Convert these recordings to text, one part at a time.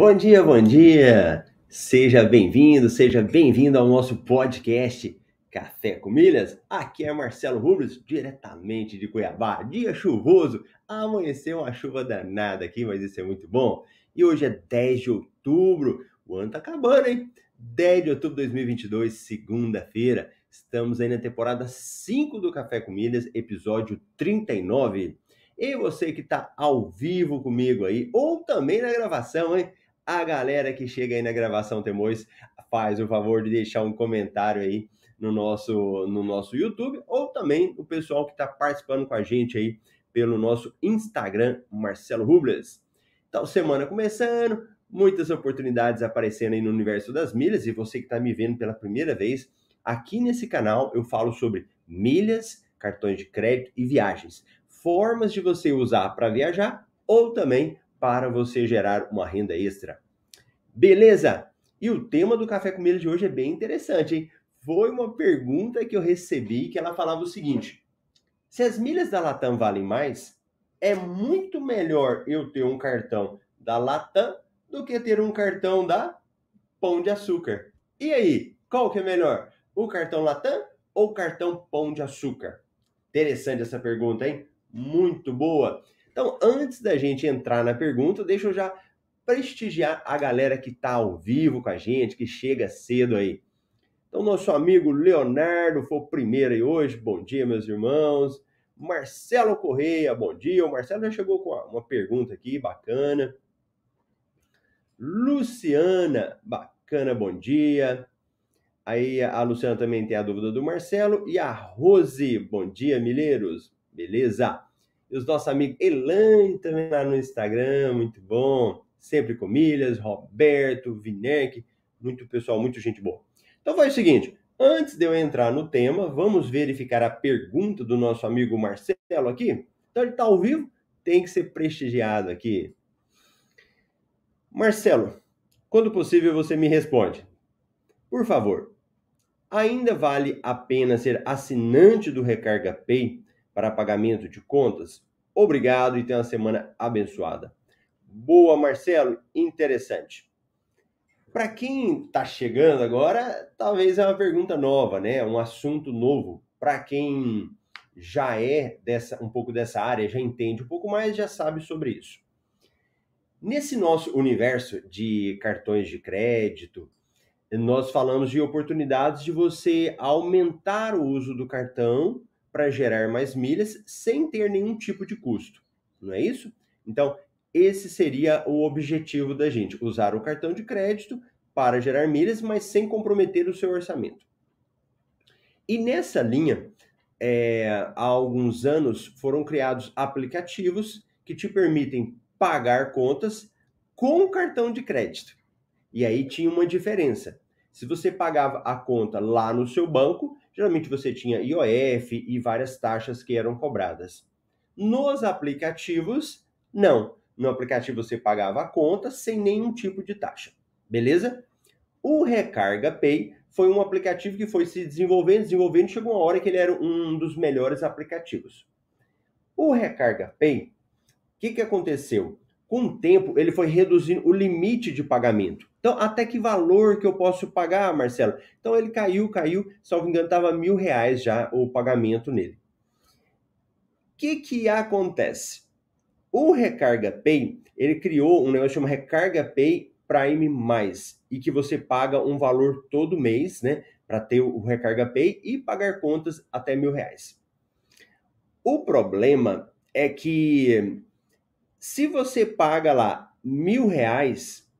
Bom dia, bom dia! Seja bem-vindo, seja bem-vindo ao nosso podcast Café com Milhas. Aqui é Marcelo Rubens, diretamente de Cuiabá. Dia chuvoso, amanheceu uma chuva danada aqui, mas isso é muito bom. E hoje é 10 de outubro, o ano tá acabando, hein? 10 de outubro de 2022, segunda-feira. Estamos aí na temporada 5 do Café com Milhas, episódio 39. E você que está ao vivo comigo aí, ou também na gravação, hein? A galera que chega aí na gravação Temores faz o favor de deixar um comentário aí no nosso, no nosso YouTube, ou também o pessoal que está participando com a gente aí pelo nosso Instagram, Marcelo Rubles. Então, semana começando, muitas oportunidades aparecendo aí no universo das milhas, e você que está me vendo pela primeira vez, aqui nesse canal eu falo sobre milhas, cartões de crédito e viagens formas de você usar para viajar ou também para você gerar uma renda extra. Beleza? E o tema do Café com Milha de hoje é bem interessante, hein? Foi uma pergunta que eu recebi que ela falava o seguinte: se as milhas da Latam valem mais, é muito melhor eu ter um cartão da Latam do que ter um cartão da Pão de Açúcar. E aí, qual que é melhor? O cartão Latam ou o cartão Pão de Açúcar? Interessante essa pergunta, hein? muito boa. Então, antes da gente entrar na pergunta, deixa eu já prestigiar a galera que está ao vivo com a gente, que chega cedo aí. Então, nosso amigo Leonardo foi o primeiro aí hoje. Bom dia, meus irmãos. Marcelo Correia, bom dia. O Marcelo já chegou com uma pergunta aqui, bacana. Luciana, bacana, bom dia. Aí a Luciana também tem a dúvida do Marcelo. E a Rose, bom dia, Milheiros. Beleza? E os nossos amigos Elane também lá no Instagram, muito bom. Sempre com milhas, Roberto, Vinerk, muito pessoal, muito gente boa. Então foi o seguinte, antes de eu entrar no tema, vamos verificar a pergunta do nosso amigo Marcelo aqui. Então ele está ao vivo, tem que ser prestigiado aqui. Marcelo, quando possível você me responde. Por favor, ainda vale a pena ser assinante do Recarga Pay para pagamento de contas? Obrigado e tenha uma semana abençoada. Boa, Marcelo, interessante. Para quem está chegando agora, talvez é uma pergunta nova, né? Um assunto novo. Para quem já é dessa um pouco dessa área, já entende um pouco mais, já sabe sobre isso. Nesse nosso universo de cartões de crédito, nós falamos de oportunidades de você aumentar o uso do cartão para gerar mais milhas sem ter nenhum tipo de custo, não é isso? Então, esse seria o objetivo da gente, usar o cartão de crédito para gerar milhas, mas sem comprometer o seu orçamento. E nessa linha, é, há alguns anos foram criados aplicativos que te permitem pagar contas com cartão de crédito. E aí tinha uma diferença. Se você pagava a conta lá no seu banco, geralmente você tinha IOF e várias taxas que eram cobradas. Nos aplicativos, não. No aplicativo você pagava a conta sem nenhum tipo de taxa. Beleza? O Recarga Pay foi um aplicativo que foi se desenvolvendo, desenvolvendo, chegou uma hora que ele era um dos melhores aplicativos. O Recarga Pay, o que, que aconteceu? Com o tempo, ele foi reduzindo o limite de pagamento. Então, até que valor que eu posso pagar, Marcelo? Então, ele caiu, caiu, salvo engano, estava mil reais já o pagamento nele. O que, que acontece? O Recarga Pay, ele criou um negócio chamado Recarga Pay Prime+, e que você paga um valor todo mês, né, para ter o Recarga Pay e pagar contas até mil reais. O problema é que se você paga lá mil reais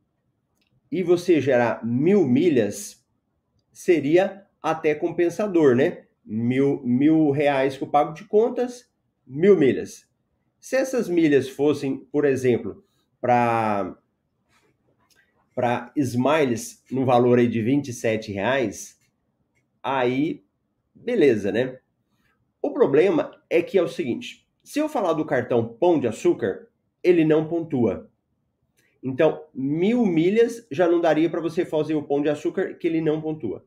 e você gerar mil milhas, seria até compensador, né? Mil, mil reais que eu pago de contas, mil milhas. Se essas milhas fossem, por exemplo, para para Smiles no valor aí de 27 reais, aí beleza, né? O problema é que é o seguinte: se eu falar do cartão Pão de Açúcar, ele não pontua. Então, mil milhas já não daria para você fazer o pão de açúcar que ele não pontua.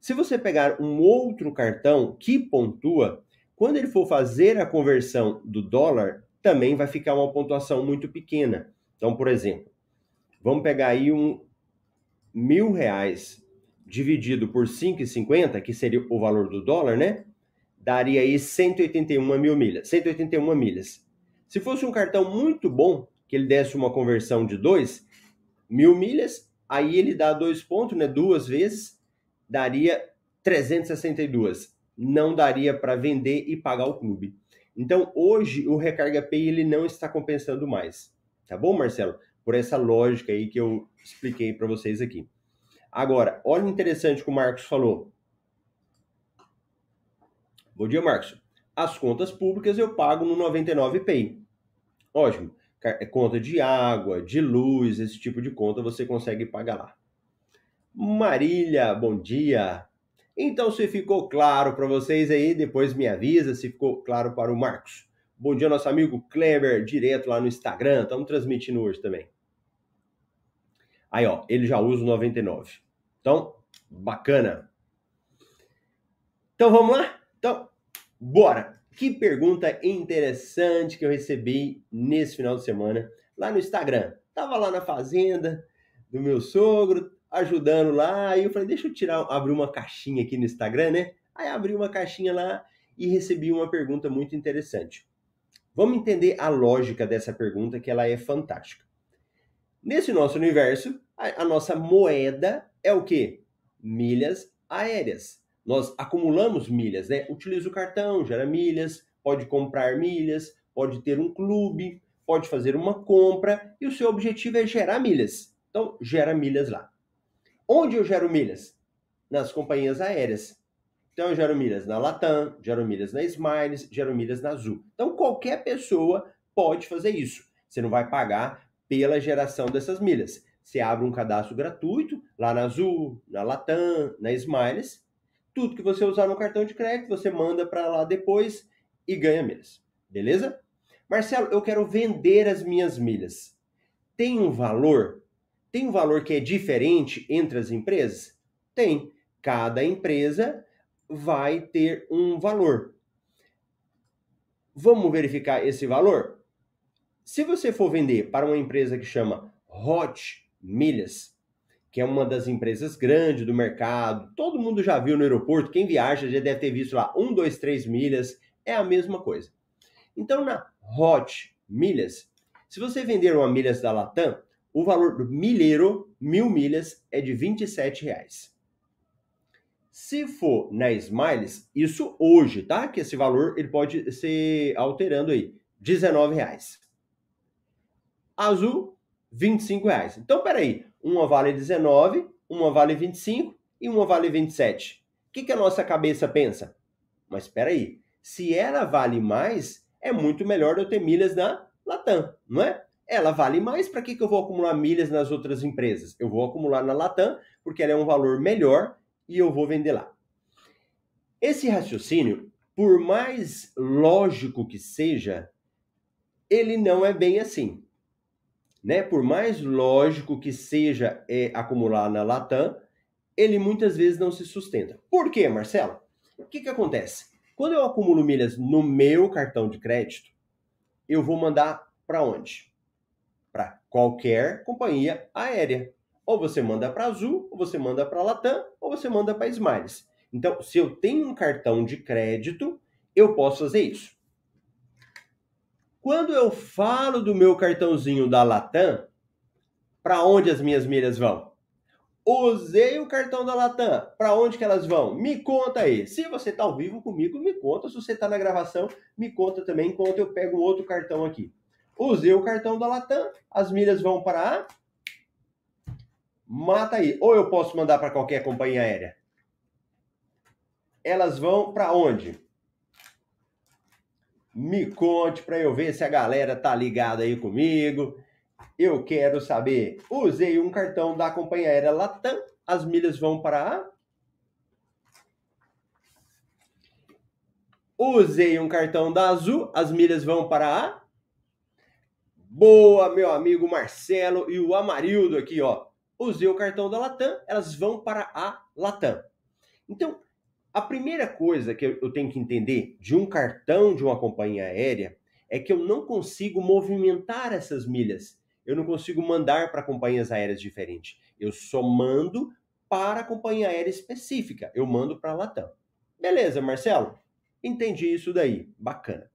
Se você pegar um outro cartão que pontua, quando ele for fazer a conversão do dólar, também vai ficar uma pontuação muito pequena. Então, por exemplo, Vamos pegar aí um mil reais dividido por 5,50, que seria o valor do dólar, né? Daria aí 181 mil milhas. 181 milhas. Se fosse um cartão muito bom, que ele desse uma conversão de 2 mil milhas, aí ele dá dois pontos, né? Duas vezes, daria 362. Não daria para vender e pagar o clube. Então, hoje, o Recarga Pay ele não está compensando mais. Tá bom, Marcelo? Por essa lógica aí que eu expliquei para vocês aqui. Agora, olha interessante que o Marcos falou. Bom dia, Marcos. As contas públicas eu pago no 99 Pay. Ótimo. É conta de água, de luz, esse tipo de conta você consegue pagar lá. Marília, bom dia. Então, se ficou claro para vocês aí, depois me avisa se ficou claro para o Marcos. Bom dia, nosso amigo Kleber, direto lá no Instagram. Estamos transmitindo hoje também. Aí, ó, ele já usa o 99. Então, bacana. Então vamos lá? Então, bora! Que pergunta interessante que eu recebi nesse final de semana lá no Instagram. Tava lá na fazenda do meu sogro, ajudando lá, e eu falei, deixa eu tirar, abrir uma caixinha aqui no Instagram, né? Aí abri uma caixinha lá e recebi uma pergunta muito interessante. Vamos entender a lógica dessa pergunta, que ela é fantástica. Nesse nosso universo, a, a nossa moeda é o que? Milhas aéreas. Nós acumulamos milhas, né? Utiliza o cartão, gera milhas, pode comprar milhas, pode ter um clube, pode fazer uma compra e o seu objetivo é gerar milhas. Então, gera milhas lá. Onde eu gero milhas? Nas companhias aéreas. Então, eu gero milhas na Latam, gero milhas na Smiles, gero milhas na Azul. Então, qualquer pessoa pode fazer isso. Você não vai pagar pela geração dessas milhas. Você abre um cadastro gratuito lá na Azul, na Latam, na Smiles. Tudo que você usar no cartão de crédito, você manda para lá depois e ganha milhas. Beleza? Marcelo, eu quero vender as minhas milhas. Tem um valor? Tem um valor que é diferente entre as empresas? Tem. Cada empresa vai ter um valor. Vamos verificar esse valor? Se você for vender para uma empresa que chama Hot Milhas, que é uma das empresas grandes do mercado. Todo mundo já viu no aeroporto, quem viaja já deve ter visto lá, um, dois, três milhas, é a mesma coisa. Então, na Hot Milhas, se você vender uma milhas da Latam, o valor do milheiro, mil milhas, é de 27 reais. Se for na Smiles, isso hoje, tá? Que esse valor ele pode ser alterando aí, 19 reais. Azul, 25 reais. Então, peraí, uma vale 19, uma vale 25 e uma vale 27. O que, que a nossa cabeça pensa? Mas espera aí, se ela vale mais, é muito melhor eu ter milhas na Latam, não é? Ela vale mais, para que, que eu vou acumular milhas nas outras empresas? Eu vou acumular na Latam, porque ela é um valor melhor e eu vou vender lá. Esse raciocínio, por mais lógico que seja, ele não é bem assim né? Por mais lógico que seja é, acumular na Latam, ele muitas vezes não se sustenta. Por quê, Marcelo? O que, que acontece? Quando eu acumulo milhas no meu cartão de crédito, eu vou mandar para onde? Para qualquer companhia aérea. Ou você manda para Azul, ou você manda para Latam, ou você manda para Smiles. Então, se eu tenho um cartão de crédito, eu posso fazer isso. Quando eu falo do meu cartãozinho da Latam, para onde as minhas milhas vão? Usei o cartão da Latam, para onde que elas vão? Me conta aí. Se você está ao vivo comigo, me conta. Se você está na gravação, me conta também, enquanto eu pego um outro cartão aqui. Usei o cartão da Latam, as milhas vão para a... Mata aí. Ou eu posso mandar para qualquer companhia aérea. Elas vão para onde? Me conte para eu ver se a galera tá ligada aí comigo. Eu quero saber. Usei um cartão da companhia aérea Latam. As milhas vão para a Usei um cartão da Azul, as milhas vão para a. Boa, meu amigo Marcelo e o Amarildo aqui, ó. Usei o cartão da Latam, elas vão para a Latam. Então, a primeira coisa que eu tenho que entender de um cartão de uma companhia aérea é que eu não consigo movimentar essas milhas. eu não consigo mandar para companhias aéreas diferentes. Eu só mando para a companhia aérea específica. Eu mando para a Latam. Beleza, Marcelo? Entendi isso daí. Bacana.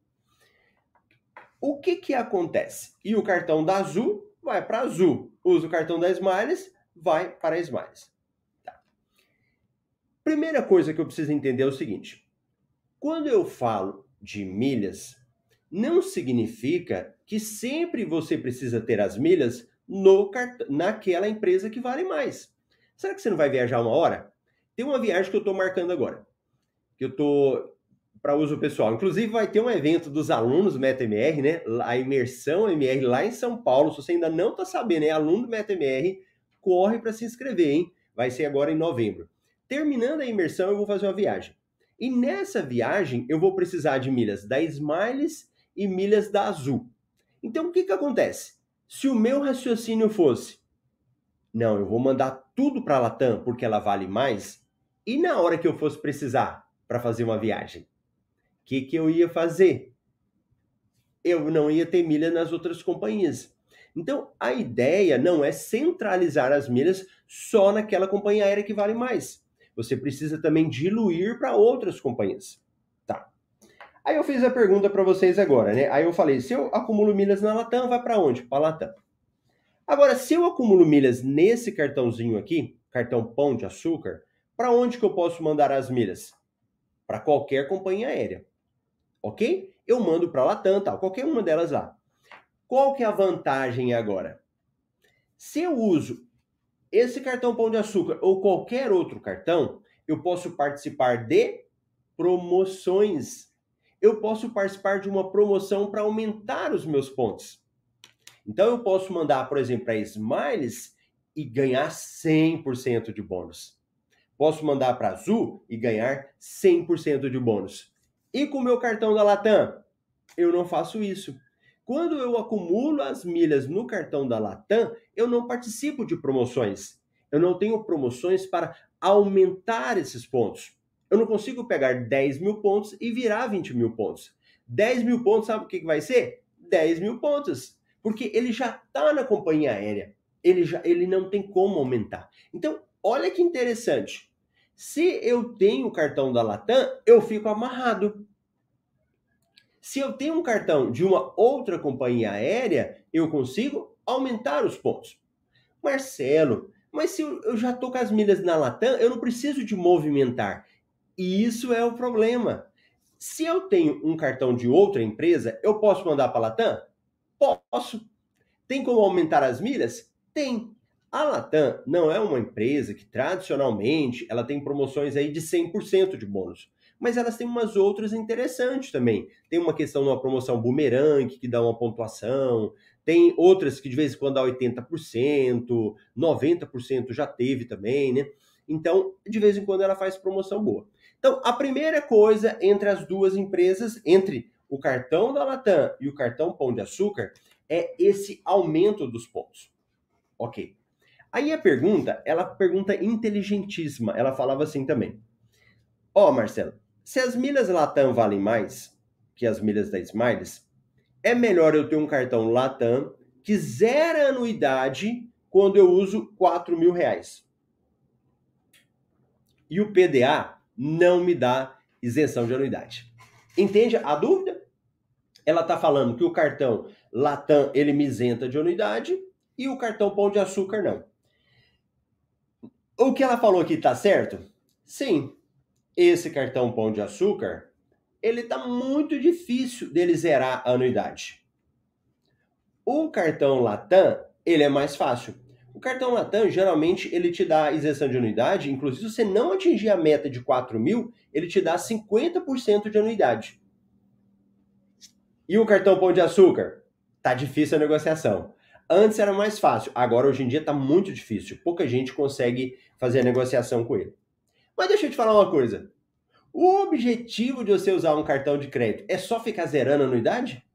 O que que acontece? E o cartão da Azul vai para Azul. Usa o cartão da Smiles, vai para a Smiles. Primeira coisa que eu preciso entender é o seguinte. Quando eu falo de milhas, não significa que sempre você precisa ter as milhas no cart... naquela empresa que vale mais. Será que você não vai viajar uma hora? Tem uma viagem que eu estou marcando agora, que eu estou para uso pessoal. Inclusive vai ter um evento dos alunos do MetaMR, né? A imersão MR lá em São Paulo. Se você ainda não está sabendo, é aluno do MetaMR, corre para se inscrever, hein? Vai ser agora em novembro. Terminando a imersão, eu vou fazer uma viagem. E nessa viagem, eu vou precisar de milhas da Smiles e milhas da Azul. Então, o que, que acontece? Se o meu raciocínio fosse, não, eu vou mandar tudo para a Latam porque ela vale mais, e na hora que eu fosse precisar para fazer uma viagem, o que, que eu ia fazer? Eu não ia ter milha nas outras companhias. Então, a ideia não é centralizar as milhas só naquela companhia aérea que vale mais. Você precisa também diluir para outras companhias. Aí eu fiz a pergunta para vocês agora, né? Aí eu falei, se eu acumulo milhas na Latam, vai para onde? Para Latam. Agora, se eu acumulo milhas nesse cartãozinho aqui, cartão Pão de Açúcar, para onde que eu posso mandar as milhas? Para qualquer companhia aérea. OK? Eu mando para Latam, tal, qualquer uma delas lá. Qual que é a vantagem agora? Se eu uso esse cartão Pão de Açúcar ou qualquer outro cartão, eu posso participar de promoções eu posso participar de uma promoção para aumentar os meus pontos. Então eu posso mandar, por exemplo, para Smiles e ganhar 100% de bônus. Posso mandar para Azul e ganhar 100% de bônus. E com o meu cartão da Latam, eu não faço isso. Quando eu acumulo as milhas no cartão da Latam, eu não participo de promoções. Eu não tenho promoções para aumentar esses pontos. Eu não consigo pegar 10 mil pontos e virar 20 mil pontos. 10 mil pontos, sabe o que vai ser? 10 mil pontos. Porque ele já está na companhia aérea. Ele, já, ele não tem como aumentar. Então, olha que interessante. Se eu tenho o cartão da Latam, eu fico amarrado. Se eu tenho um cartão de uma outra companhia aérea, eu consigo aumentar os pontos. Marcelo, mas se eu já estou com as milhas na Latam, eu não preciso de movimentar. E isso é o problema. Se eu tenho um cartão de outra empresa, eu posso mandar para a Latam? Posso. Tem como aumentar as milhas? Tem. A Latam não é uma empresa que tradicionalmente ela tem promoções aí de 100% de bônus, mas elas têm umas outras interessantes também. Tem uma questão de uma promoção boomerang que dá uma pontuação, tem outras que de vez em quando dá 80%, 90% já teve também, né? Então, de vez em quando ela faz promoção boa. Então, a primeira coisa entre as duas empresas, entre o cartão da Latam e o cartão Pão de Açúcar, é esse aumento dos pontos. Ok. Aí a pergunta, ela pergunta inteligentíssima. Ela falava assim também. Ó, oh, Marcelo, se as milhas Latam valem mais que as milhas da Smiles, é melhor eu ter um cartão Latam que zera anuidade quando eu uso 4 mil reais. E o PDA não me dá isenção de anuidade. Entende a dúvida? Ela está falando que o cartão Latam ele me isenta de anuidade e o cartão Pão de Açúcar não. O que ela falou aqui está certo? Sim. Esse cartão Pão de Açúcar ele está muito difícil dele zerar a anuidade. O cartão Latam ele é mais fácil. O cartão Latam, geralmente, ele te dá isenção de anuidade, inclusive se você não atingir a meta de 4 mil, ele te dá 50% de anuidade. E o cartão Pão de Açúcar? Tá difícil a negociação. Antes era mais fácil, agora hoje em dia tá muito difícil. Pouca gente consegue fazer a negociação com ele. Mas deixa eu te falar uma coisa. O objetivo de você usar um cartão de crédito é só ficar zerando a anuidade?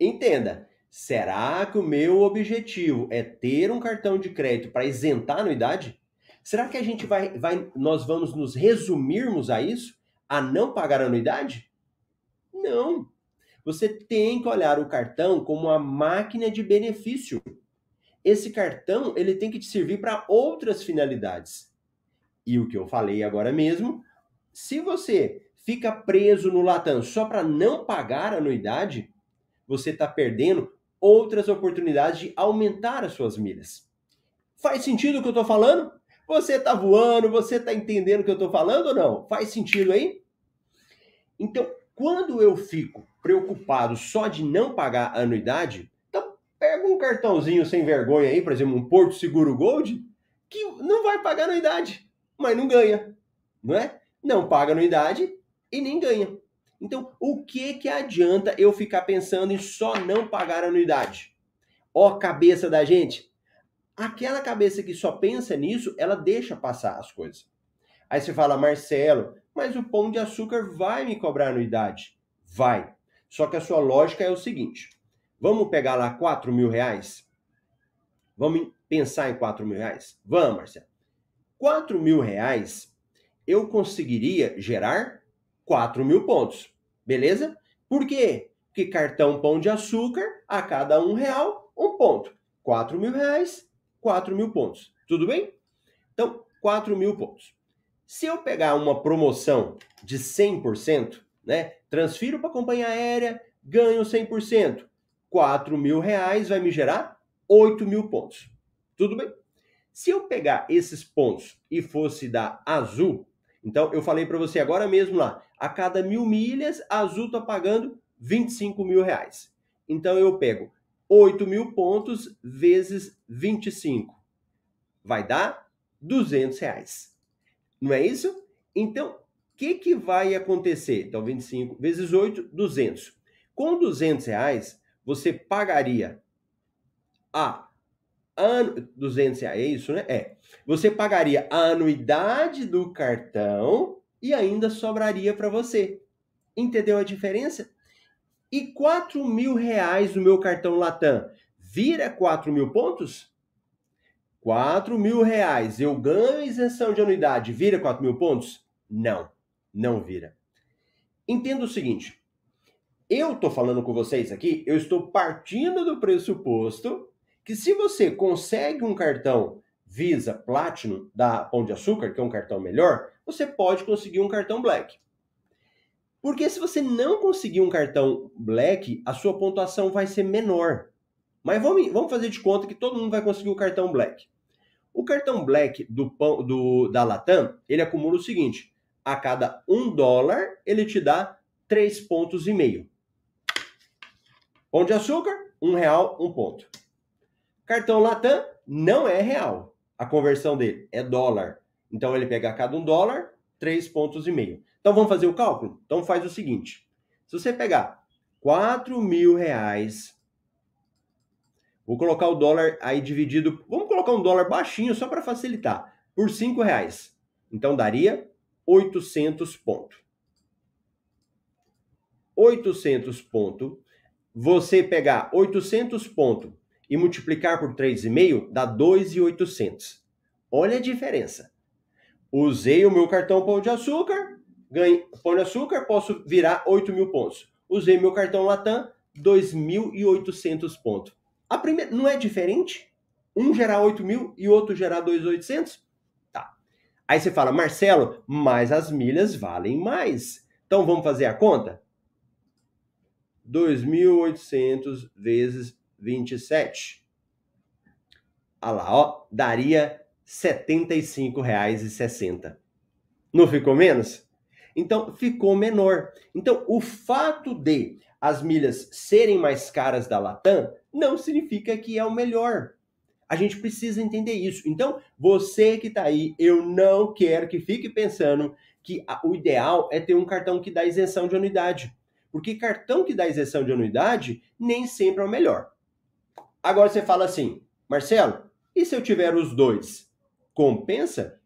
Entenda, Será que o meu objetivo é ter um cartão de crédito para isentar a anuidade? Será que a gente vai, vai, nós vamos nos resumirmos a isso? A não pagar a anuidade? Não. Você tem que olhar o cartão como uma máquina de benefício. Esse cartão ele tem que te servir para outras finalidades. E o que eu falei agora mesmo, se você fica preso no Latam só para não pagar a anuidade, você está perdendo outras oportunidades de aumentar as suas milhas. Faz sentido o que eu estou falando? Você está voando, você está entendendo o que eu estou falando ou não? Faz sentido aí? Então, quando eu fico preocupado só de não pagar a anuidade, então pega um cartãozinho sem vergonha aí, por exemplo, um Porto Seguro Gold, que não vai pagar anuidade, mas não ganha, não é? Não paga anuidade e nem ganha. Então, o que que adianta eu ficar pensando em só não pagar anuidade? Ó, cabeça da gente. Aquela cabeça que só pensa nisso, ela deixa passar as coisas. Aí você fala, Marcelo, mas o pão de açúcar vai me cobrar anuidade. Vai. Só que a sua lógica é o seguinte: vamos pegar lá 4 mil reais? Vamos pensar em 4 mil reais? Vamos, Marcelo. 4 mil reais eu conseguiria gerar 4 mil pontos. Beleza? Por quê? Porque cartão pão de açúcar, a cada um real, um ponto. 4 mil reais, 4 mil pontos. Tudo bem? Então, 4 mil pontos. Se eu pegar uma promoção de 100%, né, transfiro para a companhia aérea, ganho 100%. 4 mil reais vai me gerar 8 mil pontos. Tudo bem? Se eu pegar esses pontos e fosse da Azul, então eu falei para você agora mesmo lá, a cada mil milhas, Azul está pagando 25 mil reais. Então eu pego 8 mil pontos vezes 25. Vai dar 200 reais. Não é isso? Então, o que, que vai acontecer? Então, 25 vezes 8, 200. Com 200 reais, você pagaria a ano, 200 reais, é isso, né? É. Você pagaria a anuidade do cartão e ainda sobraria para você. Entendeu a diferença? E 4 mil reais no meu cartão Latam vira 4 mil pontos? 4 mil reais, eu ganho isenção de anuidade, vira 4 mil pontos? Não, não vira. Entenda o seguinte, eu estou falando com vocês aqui, eu estou partindo do pressuposto que se você consegue um cartão Visa Platinum da Pão de Açúcar, que é um cartão melhor, você pode conseguir um cartão Black. Porque se você não conseguir um cartão Black, a sua pontuação vai ser menor. Mas vamos, vamos fazer de conta que todo mundo vai conseguir o cartão Black. O cartão Black do, do, da Latam, ele acumula o seguinte: a cada um dólar, ele te dá três pontos e meio. Pão de açúcar, um real, um ponto. Cartão Latam não é real. A conversão dele é dólar. Então ele pega a cada um dólar, três pontos e meio. Então vamos fazer o cálculo? Então faz o seguinte: se você pegar 4 mil reais Vou colocar o dólar aí dividido. Vamos colocar um dólar baixinho só para facilitar. Por 5 reais. Então daria 800 pontos. 800 pontos. Você pegar 800 pontos e multiplicar por 3,5 dá 2,800. Olha a diferença. Usei o meu cartão Pão de Açúcar, ganhei Pão de Açúcar, posso virar 8 mil pontos. Usei meu cartão Latam, 2.800 pontos. A primeira não é diferente? Um gerar 8 mil e outro gerar 2.800? Tá. Aí você fala, Marcelo, mas as milhas valem mais. Então vamos fazer a conta? 2.800 vezes 27. Olha lá, ó, daria R$ 75,60. Não ficou menos? Então, ficou menor. Então, o fato de as milhas serem mais caras da Latam não significa que é o melhor. A gente precisa entender isso. Então, você que está aí, eu não quero que fique pensando que o ideal é ter um cartão que dá isenção de anuidade. Porque cartão que dá isenção de anuidade nem sempre é o melhor. Agora você fala assim, Marcelo, e se eu tiver os dois? Compensa?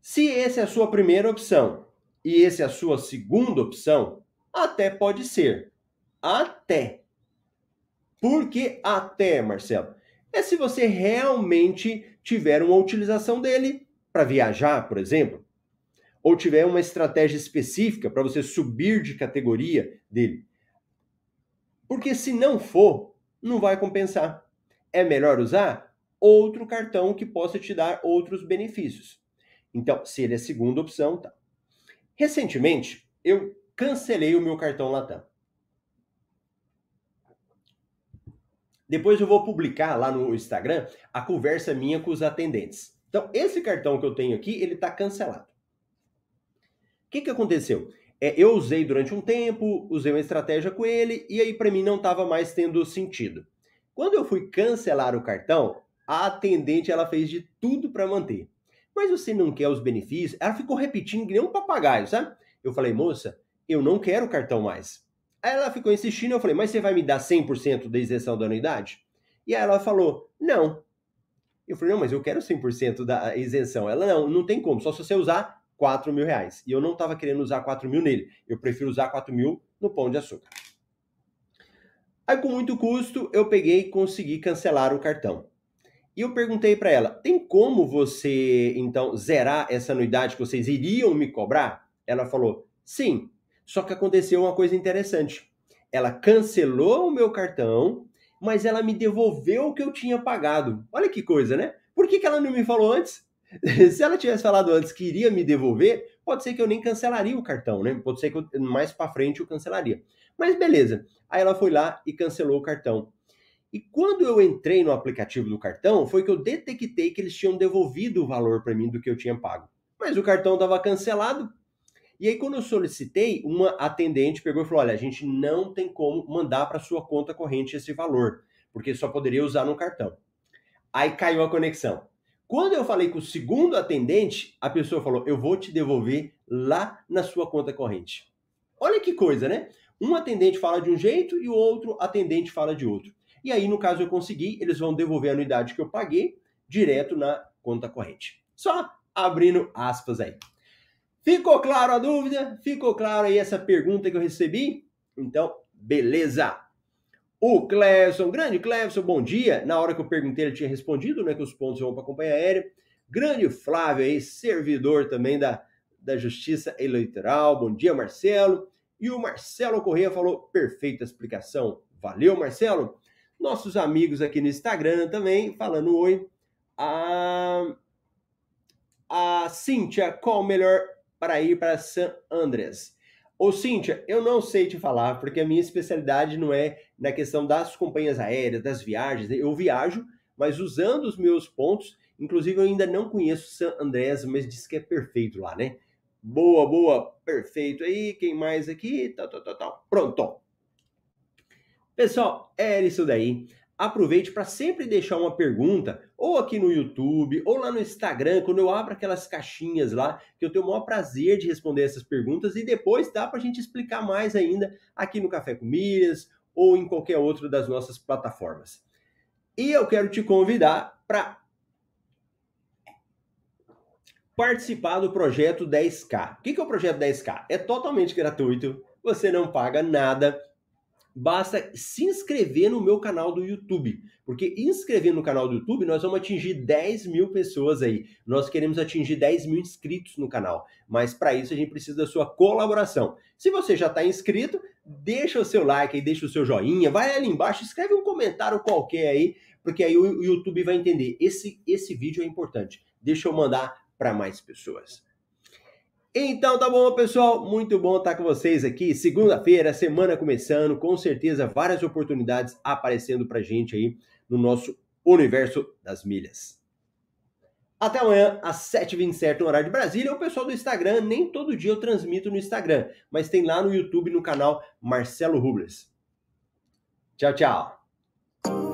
Se essa é a sua primeira opção e essa é a sua segunda opção, até pode ser. Até. Por que até, Marcelo? É se você realmente tiver uma utilização dele para viajar, por exemplo, ou tiver uma estratégia específica para você subir de categoria dele. Porque se não for, não vai compensar. É melhor usar outro cartão que possa te dar outros benefícios. Então, se ele é a segunda opção, tá. Recentemente, eu cancelei o meu cartão Latam. Depois eu vou publicar lá no Instagram a conversa minha com os atendentes. Então, esse cartão que eu tenho aqui, ele está cancelado. O que, que aconteceu? É, eu usei durante um tempo, usei uma estratégia com ele, e aí para mim não estava mais tendo sentido. Quando eu fui cancelar o cartão, a atendente ela fez de tudo para manter. Mas você não quer os benefícios? Ela ficou repetindo que nem um papagaio, sabe? Eu falei, moça, eu não quero o cartão mais. Aí ela ficou insistindo, eu falei, mas você vai me dar 100% da isenção da anuidade? E aí ela falou, não. Eu falei, não, mas eu quero 100% da isenção. Ela, não, não tem como, só se você usar 4 mil reais. E eu não estava querendo usar 4 mil nele. Eu prefiro usar 4 mil no pão de açúcar. Aí, com muito custo, eu peguei e consegui cancelar o cartão. E eu perguntei para ela: tem como você, então, zerar essa anuidade que vocês iriam me cobrar? Ela falou: sim, só que aconteceu uma coisa interessante. Ela cancelou o meu cartão, mas ela me devolveu o que eu tinha pagado. Olha que coisa, né? Por que, que ela não me falou antes? Se ela tivesse falado antes que iria me devolver, pode ser que eu nem cancelaria o cartão, né? Pode ser que eu, mais para frente eu cancelaria. Mas beleza. Aí ela foi lá e cancelou o cartão. E quando eu entrei no aplicativo do cartão, foi que eu detectei que eles tinham devolvido o valor para mim do que eu tinha pago. Mas o cartão estava cancelado, e aí, quando eu solicitei, uma atendente pegou e falou: olha, a gente não tem como mandar para sua conta corrente esse valor, porque só poderia usar no cartão. Aí caiu a conexão. Quando eu falei com o segundo atendente, a pessoa falou: eu vou te devolver lá na sua conta corrente. Olha que coisa, né? Um atendente fala de um jeito e o outro atendente fala de outro. E aí, no caso eu consegui, eles vão devolver a anuidade que eu paguei direto na conta corrente. Só abrindo aspas aí. Ficou claro a dúvida? Ficou claro aí essa pergunta que eu recebi? Então, beleza. O Clevson, grande Clevson, bom dia. Na hora que eu perguntei, ele tinha respondido, né? Que os pontos vão para a companhia aérea. Grande Flávio aí, servidor também da, da Justiça Eleitoral. Bom dia, Marcelo. E o Marcelo Corrêa falou: perfeita explicação. Valeu, Marcelo. Nossos amigos aqui no Instagram também, falando oi. A, a Cíntia, qual o melhor para ir para San Andrés. Ô Cíntia, eu não sei te falar, porque a minha especialidade não é na questão das companhias aéreas, das viagens. Eu viajo, mas usando os meus pontos. Inclusive, eu ainda não conheço San Andrés, mas diz que é perfeito lá, né? Boa, boa, perfeito aí. Quem mais aqui? Tal, tal, tal, tal. Pronto. Pessoal, é isso daí aproveite para sempre deixar uma pergunta, ou aqui no YouTube, ou lá no Instagram, quando eu abro aquelas caixinhas lá, que eu tenho o maior prazer de responder essas perguntas, e depois dá para a gente explicar mais ainda aqui no Café com Milhas, ou em qualquer outra das nossas plataformas. E eu quero te convidar para participar do projeto 10K. O que é o projeto 10K? É totalmente gratuito, você não paga nada, basta se inscrever no meu canal do YouTube. Porque inscrever no canal do YouTube, nós vamos atingir 10 mil pessoas aí. Nós queremos atingir 10 mil inscritos no canal. Mas para isso a gente precisa da sua colaboração. Se você já está inscrito, deixa o seu like aí, deixa o seu joinha, vai ali embaixo, escreve um comentário qualquer aí, porque aí o YouTube vai entender. Esse, esse vídeo é importante. Deixa eu mandar para mais pessoas. Então tá bom, pessoal. Muito bom estar com vocês aqui. Segunda-feira, semana começando, com certeza várias oportunidades aparecendo pra gente aí no nosso universo das milhas. Até amanhã, às 7h27 no horário de Brasília. O pessoal do Instagram, nem todo dia eu transmito no Instagram, mas tem lá no YouTube, no canal Marcelo Rubles. Tchau, tchau.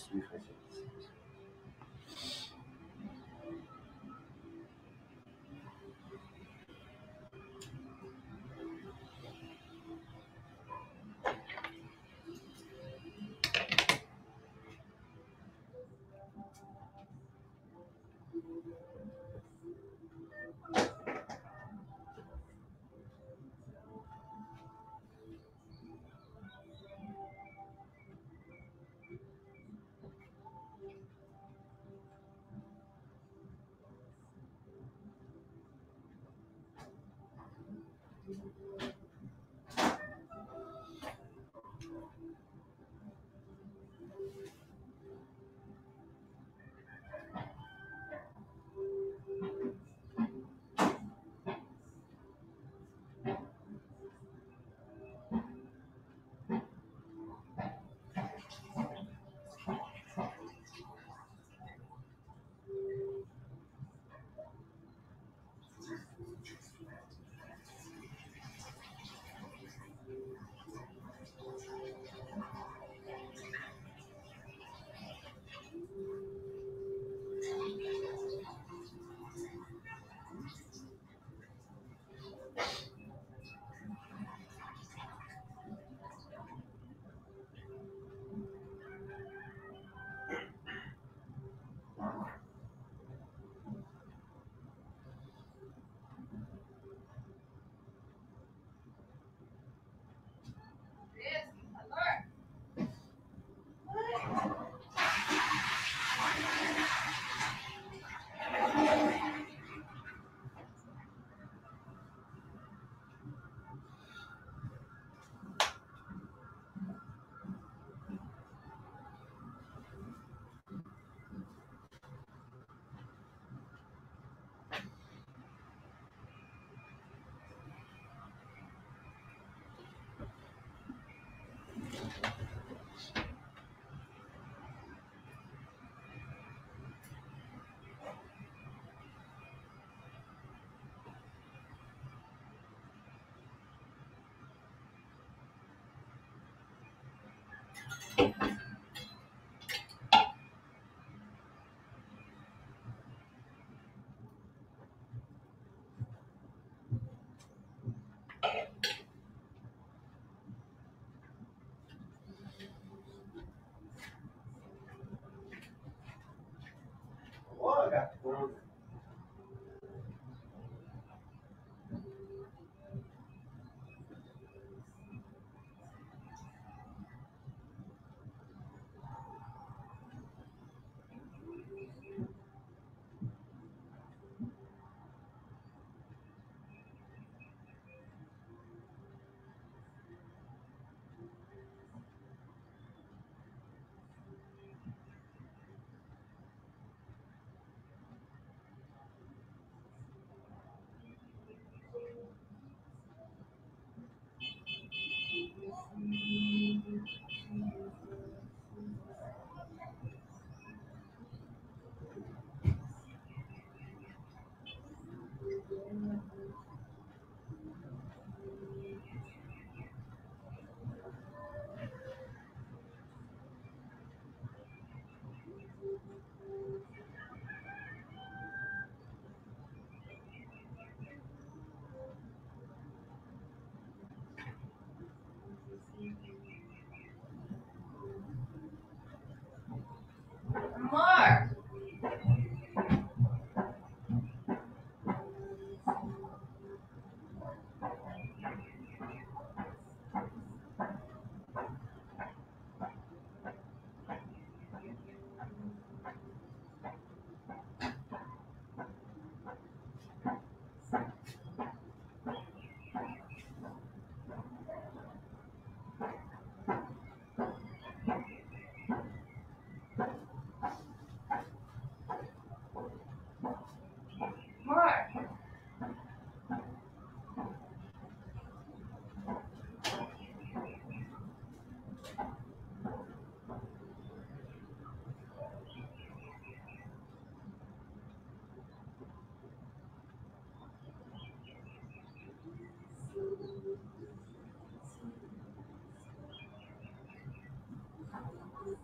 своих хозяев.